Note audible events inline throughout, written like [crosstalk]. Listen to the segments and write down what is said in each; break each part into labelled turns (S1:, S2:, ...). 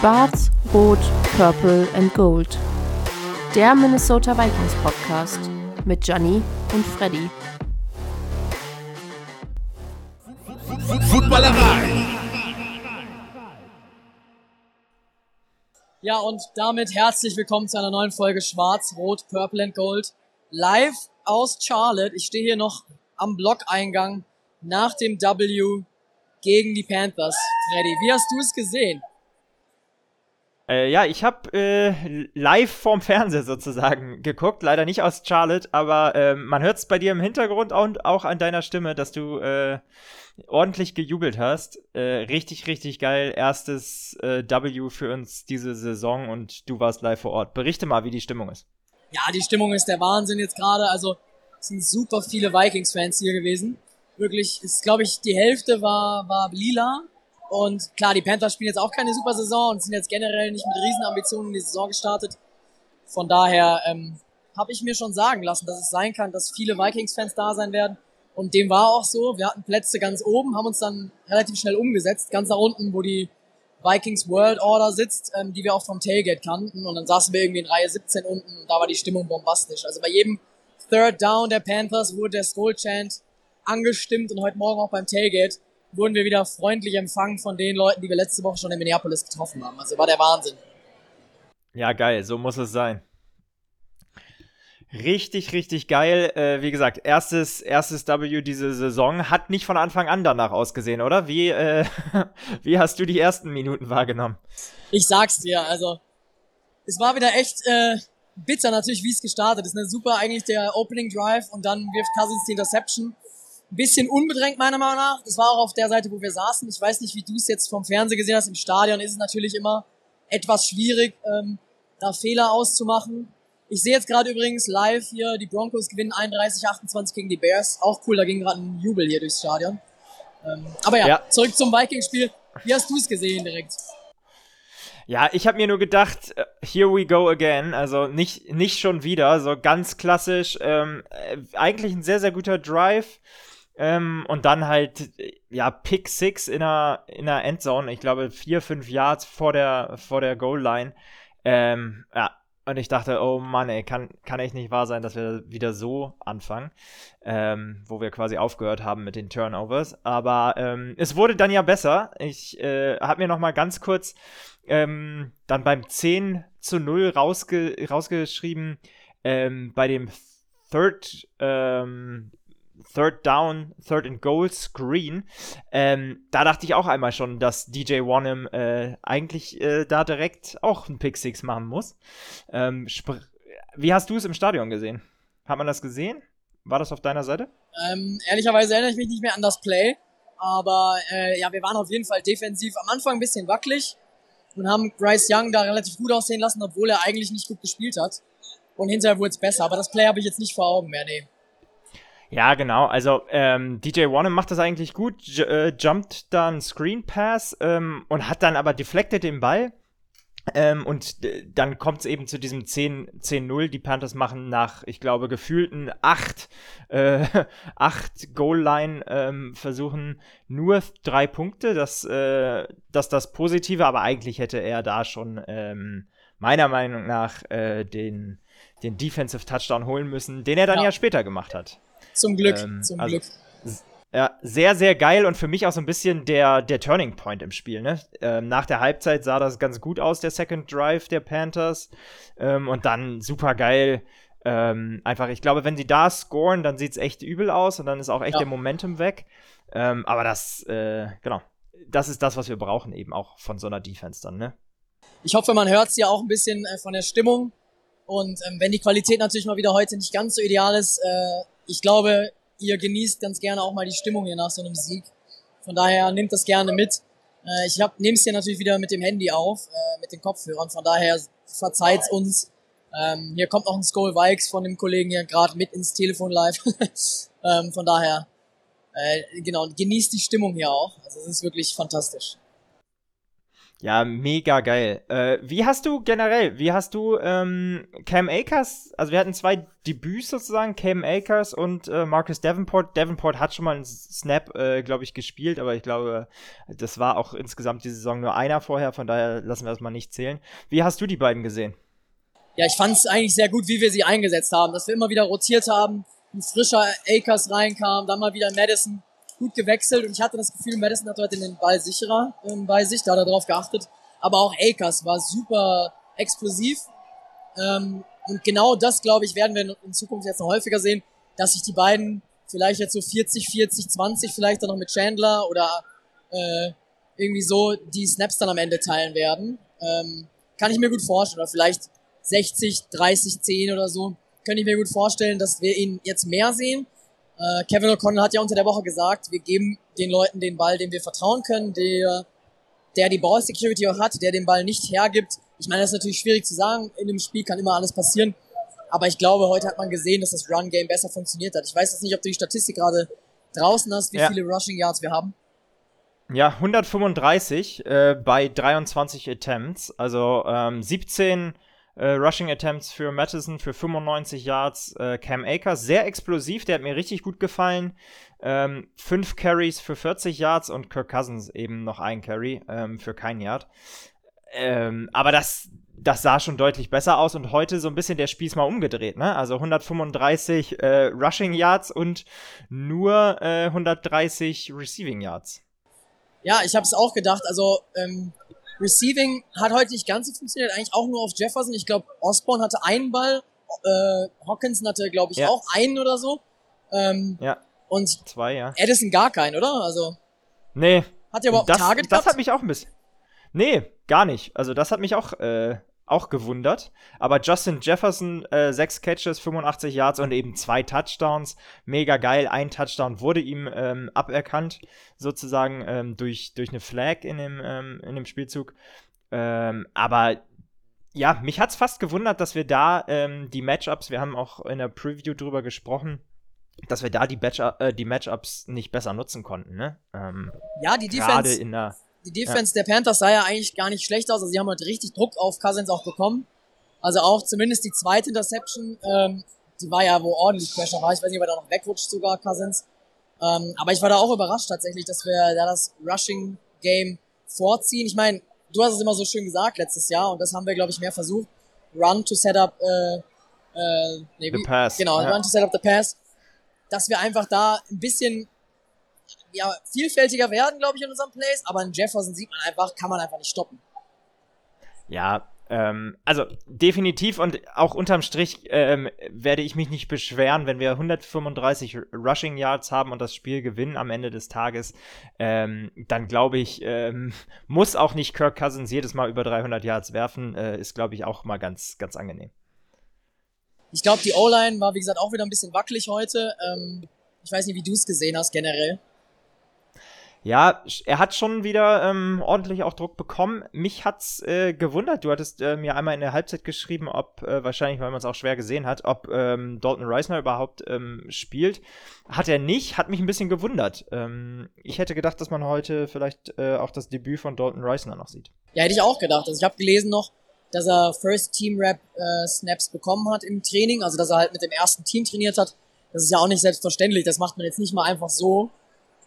S1: Schwarz, Rot, Purple and Gold. Der Minnesota Vikings Podcast mit Gianni und Freddy.
S2: Footballerei.
S3: Ja, und damit herzlich willkommen zu einer neuen Folge Schwarz, Rot, Purple and Gold. Live aus Charlotte. Ich stehe hier noch am Blockeingang nach dem W gegen die Panthers. Freddy, wie hast du es gesehen?
S4: Äh, ja, ich habe äh, live vorm Fernseher sozusagen geguckt, leider nicht aus Charlotte, aber äh, man hört es bei dir im Hintergrund und auch an deiner Stimme, dass du äh, ordentlich gejubelt hast. Äh, richtig, richtig geil. Erstes äh, W für uns diese Saison und du warst live vor Ort. Berichte mal, wie die Stimmung ist.
S3: Ja, die Stimmung ist der Wahnsinn jetzt gerade. Also es sind super viele Vikings-Fans hier gewesen. Wirklich, ist glaube ich die Hälfte war war lila und klar, die Panthers spielen jetzt auch keine super Saison und sind jetzt generell nicht mit Riesenambitionen in die Saison gestartet. Von daher ähm, habe ich mir schon sagen lassen, dass es sein kann, dass viele Vikings-Fans da sein werden. Und dem war auch so. Wir hatten Plätze ganz oben, haben uns dann relativ schnell umgesetzt, ganz nach unten, wo die Vikings World Order sitzt, ähm, die wir auch vom Tailgate kannten. Und dann saßen wir irgendwie in Reihe 17 unten und da war die Stimmung bombastisch. Also bei jedem Third Down der Panthers wurde der Skull Chant angestimmt und heute Morgen auch beim Tailgate wurden wir wieder freundlich empfangen von den Leuten, die wir letzte Woche schon in Minneapolis getroffen haben. Also war der Wahnsinn.
S4: Ja, geil, so muss es sein. Richtig, richtig geil. Äh, wie gesagt, erstes, erstes W diese Saison. Hat nicht von Anfang an danach ausgesehen, oder? Wie, äh, [laughs] wie hast du die ersten Minuten wahrgenommen?
S3: Ich sag's dir, also es war wieder echt äh, bitter natürlich, wie es gestartet ist. Ne? Super eigentlich der Opening Drive und dann wirft Cousins die Interception ein bisschen unbedrängt meiner Meinung nach. Das war auch auf der Seite, wo wir saßen. Ich weiß nicht, wie du es jetzt vom Fernsehen gesehen hast. Im Stadion ist es natürlich immer etwas schwierig, ähm, da Fehler auszumachen. Ich sehe jetzt gerade übrigens live hier, die Broncos gewinnen 31-28 gegen die Bears. Auch cool, da ging gerade ein Jubel hier durchs Stadion. Ähm, aber ja, ja, zurück zum Vikings-Spiel. Wie hast du es gesehen direkt?
S4: Ja, ich habe mir nur gedacht, äh, here we go again. Also nicht, nicht schon wieder, so ganz klassisch. Ähm, äh, eigentlich ein sehr, sehr guter Drive. Ähm, und dann halt, ja, Pick 6 in der, in der Endzone. Ich glaube, vier, fünf Yards vor der, vor der Goal-Line. Ähm, ja, und ich dachte, oh Mann, ey, kann, kann echt nicht wahr sein, dass wir wieder so anfangen, ähm, wo wir quasi aufgehört haben mit den Turnovers. Aber ähm, es wurde dann ja besser. Ich äh, habe mir noch mal ganz kurz ähm, dann beim 10 zu 0 rausge rausgeschrieben, ähm, bei dem Third ähm, Third Down, Third and Goal Screen. Ähm, da dachte ich auch einmal schon, dass DJ Wanham äh, eigentlich äh, da direkt auch einen Pick Six machen muss. Ähm, wie hast du es im Stadion gesehen? Hat man das gesehen? War das auf deiner Seite?
S3: Ähm, ehrlicherweise erinnere ich mich nicht mehr an das Play, aber äh, ja, wir waren auf jeden Fall defensiv am Anfang ein bisschen wackelig und haben Bryce Young da relativ gut aussehen lassen, obwohl er eigentlich nicht gut gespielt hat. Und hinterher wurde es besser, aber das Play habe ich jetzt nicht vor Augen mehr, nee.
S4: Ja, genau. Also ähm, DJ Wanham macht das eigentlich gut, j äh, jumpt dann Screen Pass ähm, und hat dann aber deflected den Ball. Ähm, und dann kommt es eben zu diesem 10-0. Die Panthers machen nach, ich glaube, gefühlten 8, äh, [laughs] 8 Goal-Line-Versuchen ähm, nur drei Punkte. Das, äh, das das Positive, aber eigentlich hätte er da schon ähm, meiner Meinung nach äh, den, den Defensive Touchdown holen müssen, den er dann ja, ja später gemacht hat.
S3: Zum Glück, ähm, zum also, Glück.
S4: Ja, sehr, sehr geil und für mich auch so ein bisschen der, der Turning Point im Spiel. Ne? Ähm, nach der Halbzeit sah das ganz gut aus, der Second Drive der Panthers. Ähm, und dann super geil. Ähm, einfach, ich glaube, wenn sie da scoren, dann sieht es echt übel aus und dann ist auch echt ja. der Momentum weg. Ähm, aber das, äh, genau, das ist das, was wir brauchen, eben auch von so einer Defense dann, ne?
S3: Ich hoffe, man hört es ja auch ein bisschen äh, von der Stimmung. Und ähm, wenn die Qualität natürlich mal wieder heute nicht ganz so ideal ist, äh, ich glaube, ihr genießt ganz gerne auch mal die Stimmung hier nach so einem Sieg. Von daher nehmt das gerne mit. Äh, ich nehme es hier natürlich wieder mit dem Handy auf, äh, mit den Kopfhörern. Von daher verzeiht uns. Ähm, hier kommt noch ein Skull Vikes von dem Kollegen hier gerade mit ins Telefon live. [laughs] ähm, von daher, äh, genau, genießt die Stimmung hier auch. Also es ist wirklich fantastisch.
S4: Ja, mega geil. Äh, wie hast du generell, wie hast du ähm, Cam Akers, also wir hatten zwei Debüts sozusagen, Cam Akers und äh, Marcus Davenport. Davenport hat schon mal einen Snap, äh, glaube ich, gespielt, aber ich glaube, das war auch insgesamt die Saison nur einer vorher, von daher lassen wir das mal nicht zählen. Wie hast du die beiden gesehen?
S3: Ja, ich fand es eigentlich sehr gut, wie wir sie eingesetzt haben, dass wir immer wieder rotiert haben, ein frischer Akers reinkam, dann mal wieder Madison gut gewechselt und ich hatte das Gefühl, Madison hat heute den Ball sicherer ähm, bei sich, da hat er drauf geachtet. Aber auch Akers war super explosiv. Ähm, und genau das, glaube ich, werden wir in Zukunft jetzt noch häufiger sehen, dass sich die beiden vielleicht jetzt so 40, 40, 20 vielleicht dann noch mit Chandler oder äh, irgendwie so die Snaps dann am Ende teilen werden. Ähm, kann ich mir gut vorstellen. Oder vielleicht 60, 30, 10 oder so. Könnte ich mir gut vorstellen, dass wir ihn jetzt mehr sehen. Äh, Kevin O'Connell hat ja unter der Woche gesagt, wir geben den Leuten den Ball, dem wir vertrauen können, der, der die Ball Security auch hat, der den Ball nicht hergibt. Ich meine, das ist natürlich schwierig zu sagen. In dem Spiel kann immer alles passieren. Aber ich glaube, heute hat man gesehen, dass das Run-Game besser funktioniert hat. Ich weiß jetzt nicht, ob du die Statistik gerade draußen hast, wie ja. viele Rushing Yards wir haben.
S4: Ja, 135 äh, bei 23 Attempts. Also ähm, 17 äh, Rushing Attempts für Madison für 95 Yards. Äh, Cam Akers, sehr explosiv, der hat mir richtig gut gefallen. Ähm, fünf Carries für 40 Yards und Kirk Cousins eben noch ein Carry ähm, für kein Yard. Ähm, aber das, das sah schon deutlich besser aus und heute so ein bisschen der Spieß mal umgedreht, ne? Also 135 äh, Rushing Yards und nur äh, 130 Receiving Yards.
S3: Ja, ich habe es auch gedacht. Also ähm, Receiving hat heute nicht ganz so funktioniert, eigentlich auch nur auf Jefferson. Ich glaube, Osborne hatte einen Ball, äh, Hawkinson hatte, glaube ich, ja. auch einen oder so. Ähm,
S4: ja.
S3: Und
S4: zwei, ja.
S3: Edison gar keinen, oder? Also.
S4: Nee.
S3: Hat er überhaupt
S4: das,
S3: Target
S4: gehabt? Das hat mich auch ein bisschen. Nee, gar nicht. Also das hat mich auch äh, auch gewundert. Aber Justin Jefferson, äh, sechs Catches, 85 Yards und eben zwei Touchdowns. Mega geil. Ein Touchdown wurde ihm ähm, aberkannt, sozusagen ähm, durch, durch eine Flag in dem, ähm, in dem Spielzug. Ähm, aber ja, mich hat es fast gewundert, dass wir da ähm, die Matchups, wir haben auch in der Preview drüber gesprochen, dass wir da die, äh, die Matchups nicht besser nutzen konnten. Ne? Ähm,
S3: ja, die Defense. Gerade in der die Defense ja. der Panthers sah ja eigentlich gar nicht schlecht aus. Also sie haben halt richtig Druck auf Cousins auch bekommen. Also auch zumindest die zweite Interception, ähm, die war ja, wo ordentlich Pressure war. Ich weiß nicht, ob er da noch wegrutscht sogar, Cousins. Ähm, aber ich war da auch überrascht tatsächlich, dass wir da das Rushing Game vorziehen. Ich meine, du hast es immer so schön gesagt letztes Jahr und das haben wir, glaube ich, mehr versucht. Run to set up, äh, äh,
S4: nee, the pass.
S3: Genau, ja. run to set up the pass. Dass wir einfach da ein bisschen ja, vielfältiger werden, glaube ich, in unserem Plays, aber in Jefferson sieht man einfach, kann man einfach nicht stoppen.
S4: Ja, ähm, also definitiv und auch unterm Strich ähm, werde ich mich nicht beschweren, wenn wir 135 Rushing Yards haben und das Spiel gewinnen am Ende des Tages. Ähm, dann glaube ich, ähm, [laughs] muss auch nicht Kirk Cousins jedes Mal über 300 Yards werfen. Äh, ist, glaube ich, auch mal ganz, ganz angenehm.
S3: Ich glaube, die O-Line war, wie gesagt, auch wieder ein bisschen wackelig heute. Ähm, ich weiß nicht, wie du es gesehen hast generell.
S4: Ja, er hat schon wieder ähm, ordentlich auch Druck bekommen. Mich hat's äh, gewundert. Du hattest äh, mir einmal in der Halbzeit geschrieben, ob äh, wahrscheinlich, weil man es auch schwer gesehen hat, ob ähm, Dalton Reisner überhaupt ähm, spielt. Hat er nicht, hat mich ein bisschen gewundert. Ähm, ich hätte gedacht, dass man heute vielleicht äh, auch das Debüt von Dalton Reisner noch sieht.
S3: Ja, hätte ich auch gedacht. Also ich habe gelesen noch, dass er First Team Rap äh, Snaps bekommen hat im Training, also dass er halt mit dem ersten Team trainiert hat. Das ist ja auch nicht selbstverständlich. Das macht man jetzt nicht mal einfach so.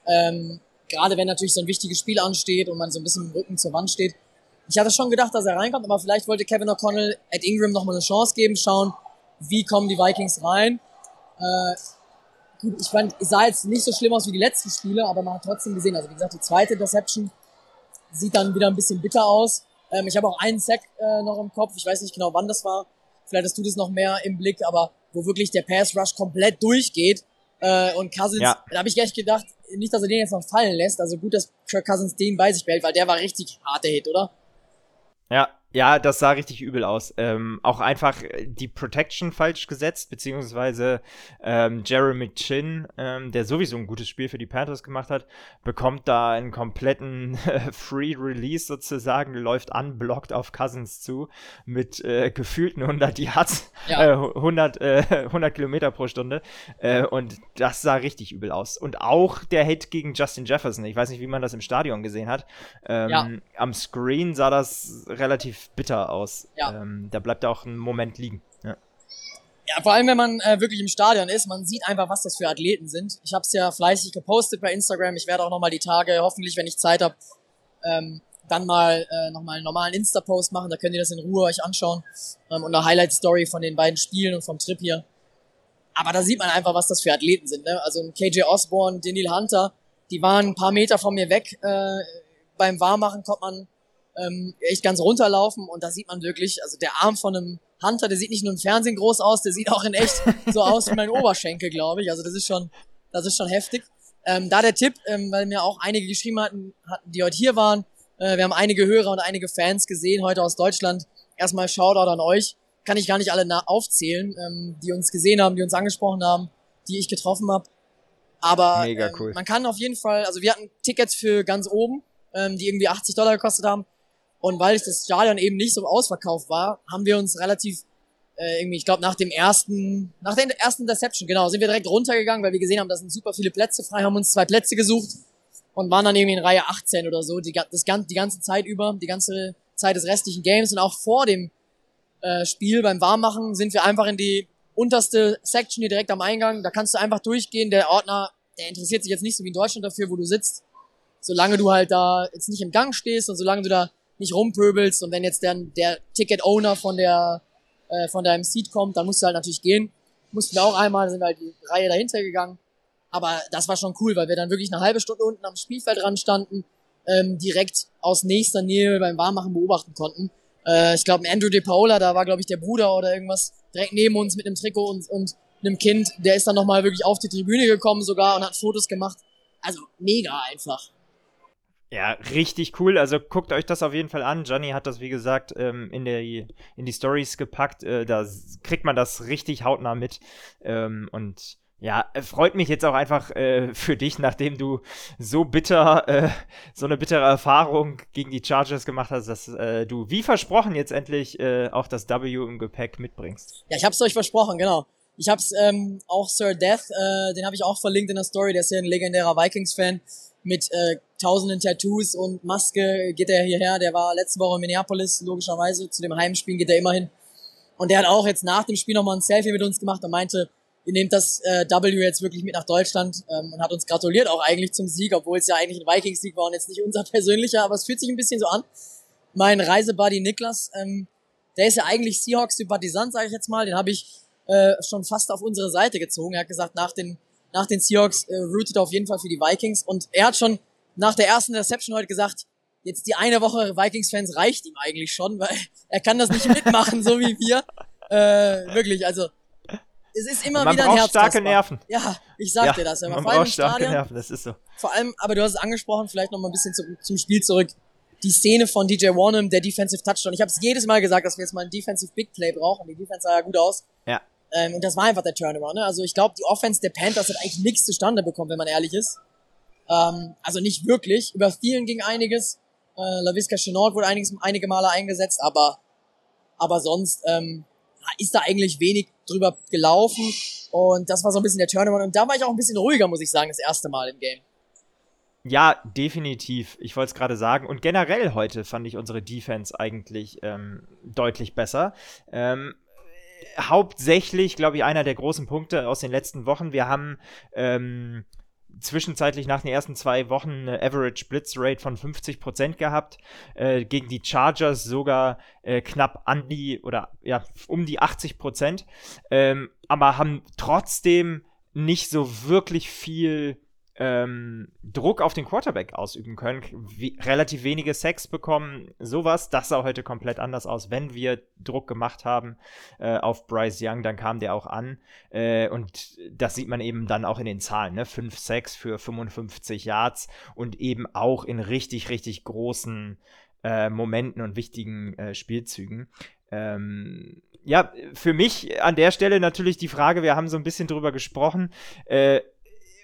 S3: Ähm, Gerade wenn natürlich so ein wichtiges Spiel ansteht und man so ein bisschen im Rücken zur Wand steht. Ich hatte schon gedacht, dass er reinkommt, aber vielleicht wollte Kevin O'Connell Ed Ingram nochmal eine Chance geben, schauen, wie kommen die Vikings rein. Äh, gut, ich fand, es sah jetzt nicht so schlimm aus wie die letzten Spiele, aber man hat trotzdem gesehen, also wie gesagt, die zweite Interception sieht dann wieder ein bisschen bitter aus. Ähm, ich habe auch einen Sack äh, noch im Kopf, ich weiß nicht genau, wann das war. Vielleicht hast du das noch mehr im Blick, aber wo wirklich der Pass Rush komplett durchgeht äh, und Cousins, ja. da habe ich echt gedacht, nicht, dass er den jetzt noch fallen lässt. Also gut, dass Kirk Cousins den bei sich behält, weil der war richtig harter Hit, oder?
S4: Ja, Ja, das sah richtig übel aus. Ähm, auch einfach die Protection falsch gesetzt, beziehungsweise ähm, Jeremy Chin, ähm, der sowieso ein gutes Spiel für die Panthers gemacht hat, bekommt da einen kompletten [laughs] Free Release sozusagen, läuft unblocked auf Cousins zu mit äh, gefühlten 100 Yards, ja. äh, 100, äh, [laughs] 100 Kilometer pro Stunde. Äh, und das sah richtig übel aus. Und auch der Hit gegen Justin Jefferson. Ich weiß nicht, wie man das im Stadion gesehen hat. Ähm, ja. Am Screen sah das relativ bitter aus. Ja. Ähm, da bleibt er auch einen Moment liegen. Ja.
S3: Ja, vor allem, wenn man äh, wirklich im Stadion ist, man sieht einfach, was das für Athleten sind. Ich habe es ja fleißig gepostet bei Instagram. Ich werde auch nochmal die Tage, hoffentlich, wenn ich Zeit habe, ähm, dann mal äh, nochmal einen normalen Insta-Post machen. Da könnt ihr das in Ruhe euch anschauen. Ähm, und eine Highlight-Story von den beiden Spielen und vom Trip hier. Aber da sieht man einfach, was das für Athleten sind. Ne? Also KJ Osborne, Daniel Hunter, die waren ein paar Meter von mir weg. Äh, beim Warmmachen kommt man ähm, echt ganz runterlaufen und da sieht man wirklich, also der Arm von einem Hunter, der sieht nicht nur im Fernsehen groß aus, der sieht auch in echt so aus wie mein [laughs] Oberschenkel, glaube ich. Also das ist schon, das ist schon heftig. Ähm, da der Tipp, ähm, weil mir auch einige geschrieben hatten, hatten die heute hier waren. Äh, wir haben einige Hörer und einige Fans gesehen heute aus Deutschland. Erstmal Shoutout an euch. Kann ich gar nicht alle aufzählen, ähm, die uns gesehen haben, die uns angesprochen haben, die ich getroffen habe. Aber ähm, cool. man kann auf jeden Fall, also wir hatten Tickets für ganz oben, ähm, die irgendwie 80 Dollar gekostet haben. Und weil das Stadion eben nicht so ausverkauft war, haben wir uns relativ äh, irgendwie, ich glaube, nach dem ersten, nach der ersten Deception, genau, sind wir direkt runtergegangen, weil wir gesehen haben, da sind super viele Plätze frei, haben uns zwei Plätze gesucht und waren dann irgendwie in Reihe 18 oder so, die, das, die ganze Zeit über, die ganze Zeit des restlichen Games und auch vor dem äh, Spiel beim Warmmachen sind wir einfach in die unterste Section hier direkt am Eingang. Da kannst du einfach durchgehen. Der Ordner, der interessiert sich jetzt nicht so wie in Deutschland dafür, wo du sitzt. Solange du halt da jetzt nicht im Gang stehst und solange du da nicht rumpöbelst und wenn jetzt der, der Ticket-Owner von der äh, von deinem Seat kommt, dann musst du halt natürlich gehen. Mussten wir auch einmal, sind wir halt die Reihe dahinter gegangen. Aber das war schon cool, weil wir dann wirklich eine halbe Stunde unten am Spielfeld dran standen, ähm, direkt aus nächster Nähe beim Warmmachen beobachten konnten. Äh, ich glaube, Andrew De Paola, da war, glaube ich, der Bruder oder irgendwas, direkt neben uns mit einem Trikot und, und einem Kind, der ist dann nochmal wirklich auf die Tribüne gekommen sogar und hat Fotos gemacht. Also mega einfach.
S4: Ja, richtig cool. Also guckt euch das auf jeden Fall an. Johnny hat das, wie gesagt, ähm, in, der, in die Stories gepackt. Äh, da kriegt man das richtig hautnah mit. Ähm, und ja, freut mich jetzt auch einfach äh, für dich, nachdem du so bitter, äh, so eine bittere Erfahrung gegen die Chargers gemacht hast, dass äh, du wie versprochen jetzt endlich äh, auch das W im Gepäck mitbringst.
S3: Ja, ich hab's euch versprochen, genau. Ich hab's ähm, auch Sir Death, äh, den habe ich auch verlinkt in der Story, der ist ja ein legendärer Vikings-Fan mit äh, tausenden Tattoos und Maske geht er hierher. Der war letzte Woche in Minneapolis, logischerweise. Zu dem Heimspiel geht er immer hin. Und der hat auch jetzt nach dem Spiel nochmal ein Selfie mit uns gemacht und meinte, ihr nehmt das äh, W jetzt wirklich mit nach Deutschland ähm, und hat uns gratuliert auch eigentlich zum Sieg, obwohl es ja eigentlich ein Vikings-Sieg war und jetzt nicht unser [laughs] persönlicher, aber es fühlt sich ein bisschen so an. Mein Reisebuddy Niklas, ähm, der ist ja eigentlich Seahawks-Sympathisant, sage ich jetzt mal. Den habe ich äh, schon fast auf unsere Seite gezogen. Er hat gesagt, nach den nach den Seahawks äh, rootet auf jeden Fall für die Vikings und er hat schon nach der ersten Reception heute gesagt, jetzt die eine Woche Vikings-Fans reicht ihm eigentlich schon, weil [laughs] er kann das nicht mitmachen, so wie wir. Äh, wirklich, also es ist immer man wieder ein Herz.
S4: starke Nerven.
S3: Ja, ich sag ja, dir das.
S4: Aber man braucht starke Stadion, Nerven, das ist so.
S3: Vor allem, aber du hast es angesprochen, vielleicht noch mal ein bisschen zum, zum Spiel zurück. Die Szene von DJ Warnham, der Defensive Touchdown. Ich habe es jedes Mal gesagt, dass wir jetzt mal ein Defensive Big Play brauchen. Die Defense sah ja gut aus.
S4: Ja.
S3: Ähm, und das war einfach der Turnaround. Ne? Also ich glaube, die Offense der Panthers hat eigentlich nichts zustande bekommen, wenn man ehrlich ist. Ähm, also nicht wirklich. Über vielen ging einiges. Äh, LaVisca Chenault wurde einiges, einige Male eingesetzt, aber, aber sonst ähm, ist da eigentlich wenig drüber gelaufen. Und das war so ein bisschen der Turnaround. Und da war ich auch ein bisschen ruhiger, muss ich sagen, das erste Mal im Game.
S4: Ja, definitiv. Ich wollte es gerade sagen. Und generell heute fand ich unsere Defense eigentlich ähm, deutlich besser. Ähm, hauptsächlich, glaube ich, einer der großen Punkte aus den letzten Wochen. Wir haben ähm, zwischenzeitlich nach den ersten zwei Wochen eine Average Blitz Rate von 50% gehabt, äh, gegen die Chargers sogar äh, knapp an die oder ja, um die 80%, ähm, aber haben trotzdem nicht so wirklich viel ähm, Druck auf den Quarterback ausüben können, wie, relativ wenige Sex bekommen, sowas. Das sah heute komplett anders aus. Wenn wir Druck gemacht haben äh, auf Bryce Young, dann kam der auch an. Äh, und das sieht man eben dann auch in den Zahlen. Ne? 5 Sex für 55 Yards und eben auch in richtig, richtig großen äh, Momenten und wichtigen äh, Spielzügen. Ähm, ja, für mich an der Stelle natürlich die Frage, wir haben so ein bisschen drüber gesprochen. Äh,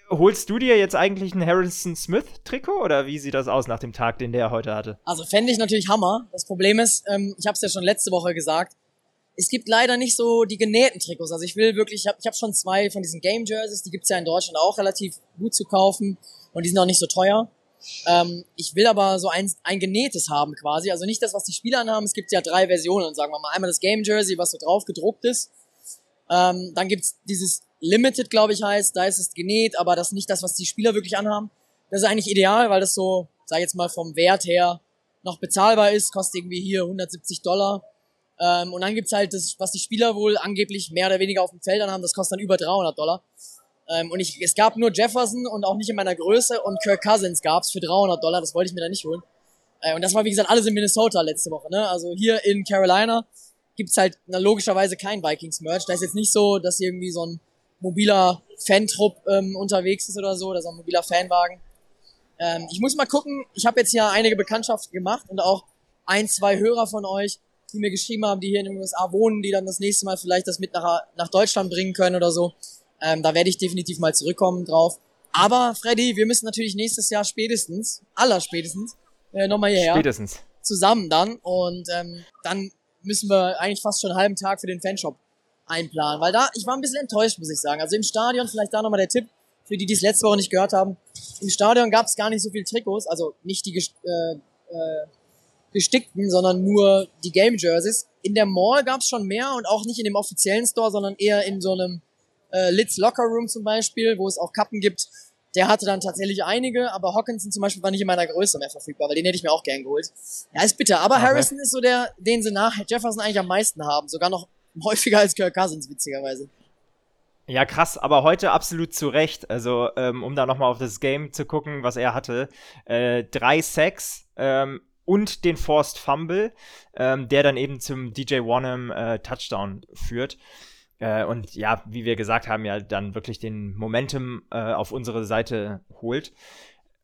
S4: holst du dir jetzt eigentlich ein Harrison Smith-Trikot oder wie sieht das aus nach dem Tag, den der heute hatte?
S3: Also fände ich natürlich Hammer. Das Problem ist, ähm, ich habe es ja schon letzte Woche gesagt, es gibt leider nicht so die genähten Trikots. Also ich will wirklich, ich habe hab schon zwei von diesen Game Jerseys, die gibt's ja in Deutschland auch relativ gut zu kaufen und die sind auch nicht so teuer. Ähm, ich will aber so ein, ein genähtes haben quasi. Also nicht das, was die Spieler anhaben. Es gibt ja drei Versionen, sagen wir mal. Einmal das Game Jersey, was so drauf gedruckt ist. Ähm, dann gibt's dieses Limited, glaube ich, heißt. Da ist es genäht, aber das ist nicht das, was die Spieler wirklich anhaben. Das ist eigentlich ideal, weil das so, sag ich jetzt mal, vom Wert her noch bezahlbar ist. Kostet irgendwie hier 170 Dollar. Ähm, und dann gibt's halt das, was die Spieler wohl angeblich mehr oder weniger auf dem Feld anhaben. Das kostet dann über 300 Dollar. Ähm, und ich, es gab nur Jefferson und auch nicht in meiner Größe und Kirk Cousins gab's für 300 Dollar. Das wollte ich mir da nicht holen. Äh, und das war, wie gesagt, alles in Minnesota letzte Woche. Ne? Also hier in Carolina gibt's halt na, logischerweise kein Vikings-Merch. Da ist jetzt nicht so, dass hier irgendwie so ein mobiler Fantrupp ähm, unterwegs ist oder so, oder so ein mobiler Fanwagen. Ähm, ich muss mal gucken, ich habe jetzt hier einige Bekanntschaften gemacht und auch ein, zwei Hörer von euch, die mir geschrieben haben, die hier in den USA wohnen, die dann das nächste Mal vielleicht das mit nach, nach Deutschland bringen können oder so. Ähm, da werde ich definitiv mal zurückkommen drauf. Aber Freddy, wir müssen natürlich nächstes Jahr spätestens, aller spätestens, äh, nochmal hierher.
S4: Spätestens.
S3: Zusammen dann. Und ähm, dann müssen wir eigentlich fast schon einen halben Tag für den Fanshop einplanen. Weil da, ich war ein bisschen enttäuscht, muss ich sagen. Also im Stadion, vielleicht da nochmal der Tipp, für die, die es letzte Woche nicht gehört haben. Im Stadion gab es gar nicht so viel Trikots, also nicht die äh, äh, gestickten, sondern nur die Game Jerseys. In der Mall gab es schon mehr und auch nicht in dem offiziellen Store, sondern eher in so einem äh, Lids Locker Room zum Beispiel, wo es auch Kappen gibt. Der hatte dann tatsächlich einige, aber Hawkinson zum Beispiel war nicht in meiner Größe mehr verfügbar, weil den hätte ich mir auch gern geholt. Ja, ist bitter. Aber okay. Harrison ist so der, den sie nach Jefferson eigentlich am meisten haben. Sogar noch [laughs] häufiger als Kirk Cousins, witzigerweise.
S4: Ja, krass, aber heute absolut zu Recht. Also, ähm, um da nochmal auf das Game zu gucken, was er hatte. Äh, drei Sacks ähm, und den Forced Fumble, ähm, der dann eben zum DJ Wanham äh, Touchdown führt. Äh, und ja, wie wir gesagt haben, ja dann wirklich den Momentum äh, auf unsere Seite holt.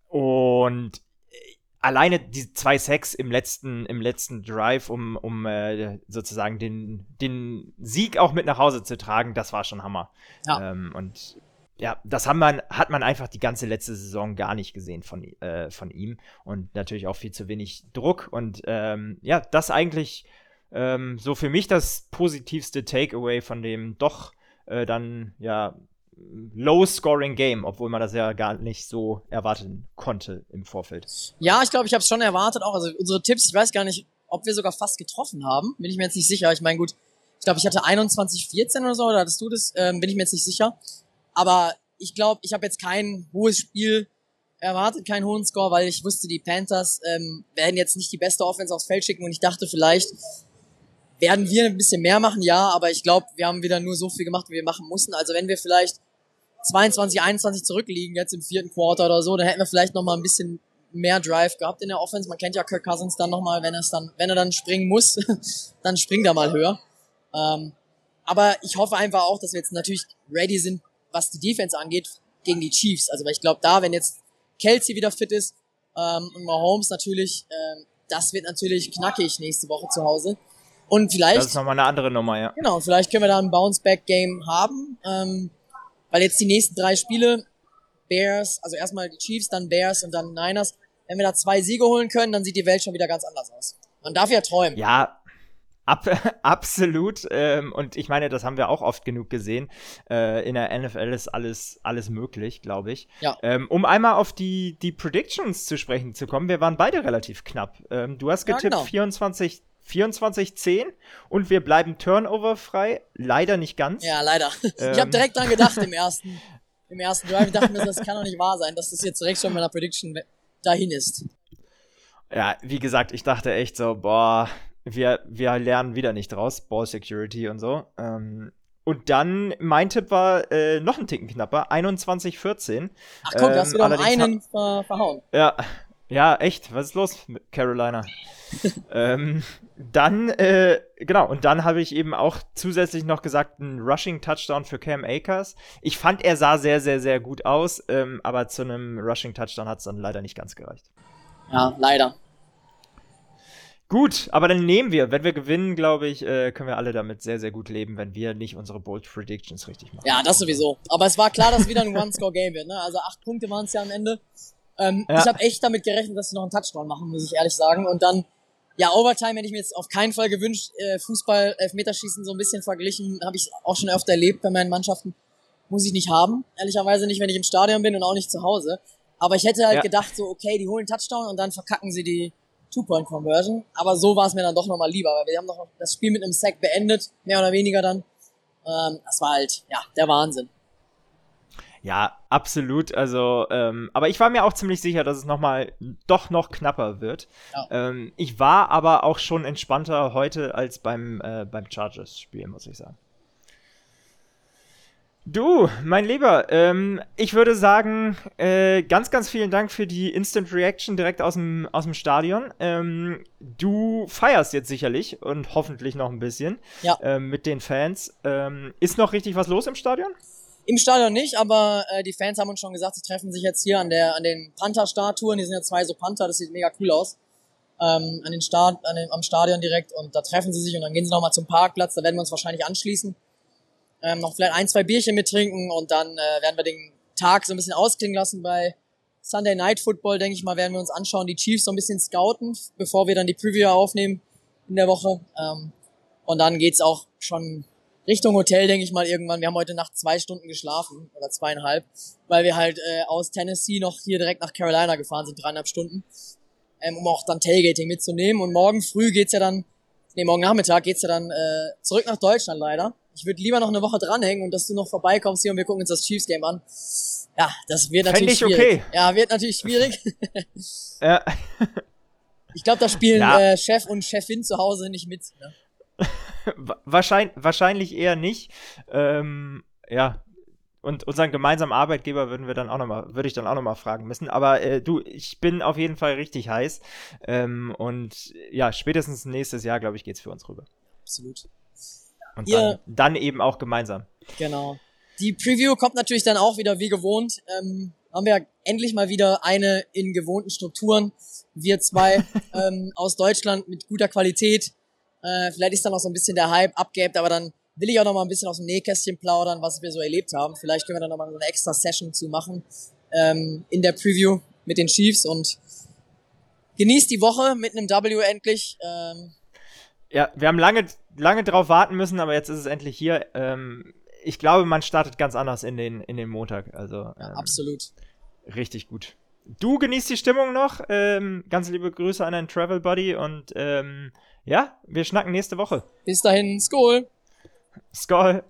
S4: Und äh, alleine die zwei Sacks im letzten, im letzten Drive, um, um äh, sozusagen den, den Sieg auch mit nach Hause zu tragen, das war schon Hammer. Ja. Ähm, und ja, das haben man, hat man einfach die ganze letzte Saison gar nicht gesehen von, äh, von ihm. Und natürlich auch viel zu wenig Druck. Und ähm, ja, das eigentlich ähm, so für mich das positivste Takeaway von dem doch äh, dann ja low-scoring Game, obwohl man das ja gar nicht so erwarten konnte im Vorfeld.
S3: Ja, ich glaube, ich habe es schon erwartet auch. Also unsere Tipps, ich weiß gar nicht, ob wir sogar fast getroffen haben. Bin ich mir jetzt nicht sicher. Ich meine, gut, ich glaube, ich hatte 21, 14 oder so, oder hattest du das? Ähm, bin ich mir jetzt nicht sicher. Aber ich glaube, ich habe jetzt kein hohes Spiel erwartet, keinen hohen Score, weil ich wusste, die Panthers ähm, werden jetzt nicht die beste Offense aufs Feld schicken und ich dachte vielleicht, werden wir ein bisschen mehr machen, ja, aber ich glaube, wir haben wieder nur so viel gemacht, wie wir machen mussten. Also wenn wir vielleicht 22, 21 zurückliegen jetzt im vierten Quarter oder so, dann hätten wir vielleicht noch mal ein bisschen mehr Drive gehabt in der Offense. Man kennt ja Kirk Cousins dann noch mal, wenn er dann, wenn er dann springen muss, [laughs] dann springt er mal höher. Ähm, aber ich hoffe einfach auch, dass wir jetzt natürlich ready sind, was die Defense angeht, gegen die Chiefs. Also weil ich glaube, da, wenn jetzt Kelsey wieder fit ist ähm, und Mahomes natürlich, ähm, das wird natürlich knackig nächste Woche zu Hause. Und vielleicht. Das
S4: ist nochmal eine andere Nummer, ja.
S3: Genau, vielleicht können wir da ein Bounce-Back-Game haben. Ähm, weil jetzt die nächsten drei Spiele, Bears, also erstmal die Chiefs, dann Bears und dann Niners, wenn wir da zwei Siege holen können, dann sieht die Welt schon wieder ganz anders aus. Man darf ja träumen.
S4: Ja, Ab, [laughs] absolut. Ähm, und ich meine, das haben wir auch oft genug gesehen. Äh, in der NFL ist alles, alles möglich, glaube ich.
S3: Ja.
S4: Ähm, um einmal auf die, die Predictions zu sprechen zu kommen, wir waren beide relativ knapp. Ähm, du hast getippt ja, genau. 24 24-10 und wir bleiben turnoverfrei. Leider nicht ganz.
S3: Ja, leider. [laughs] Ähm. Ich habe direkt dran gedacht im ersten, [laughs] im ersten Drive. Ich dachte mir, das kann doch nicht wahr sein, dass das jetzt direkt schon mit einer Prediction dahin ist.
S4: Ja, wie gesagt, ich dachte echt so, boah, wir, wir lernen wieder nicht draus, Ball Security und so. Ähm, und dann, mein Tipp war äh, noch ein Ticken knapper, 21-14.
S3: Ach komm, ähm, hast du noch einen ver verhauen.
S4: Ja, ja, echt, was ist los mit Carolina? ähm, dann, äh, genau, und dann habe ich eben auch zusätzlich noch gesagt, ein Rushing Touchdown für Cam Akers. Ich fand, er sah sehr, sehr, sehr gut aus, ähm, aber zu einem Rushing Touchdown hat es dann leider nicht ganz gereicht.
S3: Ja, leider.
S4: Gut, aber dann nehmen wir. Wenn wir gewinnen, glaube ich, äh, können wir alle damit sehr, sehr gut leben, wenn wir nicht unsere Bold Predictions richtig machen.
S3: Ja, das sowieso. Aber es war klar, dass es wieder ein One-Score-Game wird. Ne? Also acht Punkte waren es ja am Ende. Ähm, ja. Ich habe echt damit gerechnet, dass sie noch einen Touchdown machen, muss ich ehrlich sagen. Und dann, ja, Overtime hätte ich mir jetzt auf keinen Fall gewünscht. Äh, Fußball, Elfmeterschießen so ein bisschen verglichen, habe ich auch schon öfter erlebt bei meinen Mannschaften. Muss ich nicht haben. Ehrlicherweise nicht, wenn ich im Stadion bin und auch nicht zu Hause. Aber ich hätte halt ja. gedacht, so, okay, die holen Touchdown und dann verkacken sie die Two-Point-Conversion. Aber so war es mir dann doch nochmal lieber, weil wir haben noch das Spiel mit einem Sack beendet, mehr oder weniger dann. Ähm, das war halt, ja, der Wahnsinn.
S4: Ja, absolut. Also, ähm, aber ich war mir auch ziemlich sicher, dass es nochmal doch noch knapper wird. Ja. Ähm, ich war aber auch schon entspannter heute als beim, äh, beim Chargers-Spiel, muss ich sagen. Du, mein Lieber, ähm, ich würde sagen, äh, ganz, ganz vielen Dank für die Instant Reaction direkt aus dem, aus dem Stadion. Ähm, du feierst jetzt sicherlich und hoffentlich noch ein bisschen ja. ähm, mit den Fans. Ähm, ist noch richtig was los im Stadion?
S3: Im Stadion nicht, aber äh, die Fans haben uns schon gesagt, sie treffen sich jetzt hier an, der, an den Panther-Statuen. Die sind ja zwei so Panther, das sieht mega cool aus. Ähm, an den Start, an den, am Stadion direkt und da treffen sie sich und dann gehen sie nochmal zum Parkplatz, da werden wir uns wahrscheinlich anschließen ähm, noch vielleicht ein, zwei Bierchen mittrinken und dann äh, werden wir den Tag so ein bisschen ausklingen lassen bei Sunday Night Football, denke ich mal, werden wir uns anschauen, die Chiefs so ein bisschen scouten, bevor wir dann die Preview aufnehmen in der Woche. Ähm, und dann geht's auch schon Richtung Hotel, denke ich mal, irgendwann. Wir haben heute Nacht zwei Stunden geschlafen oder zweieinhalb, weil wir halt äh, aus Tennessee noch hier direkt nach Carolina gefahren sind, dreieinhalb Stunden, ähm, um auch dann Tailgating mitzunehmen. Und morgen früh geht's ja dann, nee, morgen Nachmittag geht's ja dann äh, zurück nach Deutschland leider ich würde lieber noch eine Woche dranhängen und dass du noch vorbeikommst hier und wir gucken uns das Chiefs Game an. Ja, das wird natürlich Fänd ich schwierig. Okay. Ja, wird natürlich schwierig. ja. [laughs] Ich glaube, da spielen ja. äh, Chef und Chefin zu Hause nicht mit. Ne? [laughs]
S4: wahrscheinlich, wahrscheinlich eher nicht. Ähm, ja, und unseren gemeinsamen Arbeitgeber würden wir dann auch noch mal, würde ich dann auch noch mal fragen müssen. Aber äh, du, ich bin auf jeden Fall richtig heiß. Ähm, und ja, spätestens nächstes Jahr, glaube ich, geht's für uns rüber.
S3: Absolut.
S4: Und dann, dann, eben auch gemeinsam.
S3: Genau. Die Preview kommt natürlich dann auch wieder wie gewohnt. Ähm, haben wir endlich mal wieder eine in gewohnten Strukturen. Wir zwei [laughs] ähm, aus Deutschland mit guter Qualität. Äh, vielleicht ist dann auch so ein bisschen der Hype abgebt, aber dann will ich auch noch mal ein bisschen aus dem Nähkästchen plaudern, was wir so erlebt haben. Vielleicht können wir dann noch mal so eine extra Session zu machen ähm, in der Preview mit den Chiefs und genießt die Woche mit einem W endlich. Ähm,
S4: ja, wir haben lange, lange drauf warten müssen, aber jetzt ist es endlich hier. Ähm, ich glaube, man startet ganz anders in den, in den Montag. Also, ähm,
S3: ja, absolut.
S4: Richtig gut. Du genießt die Stimmung noch. Ähm, ganz liebe Grüße an deinen Travel Buddy und ähm, ja, wir schnacken nächste Woche.
S3: Bis dahin, Skol.
S4: Skol.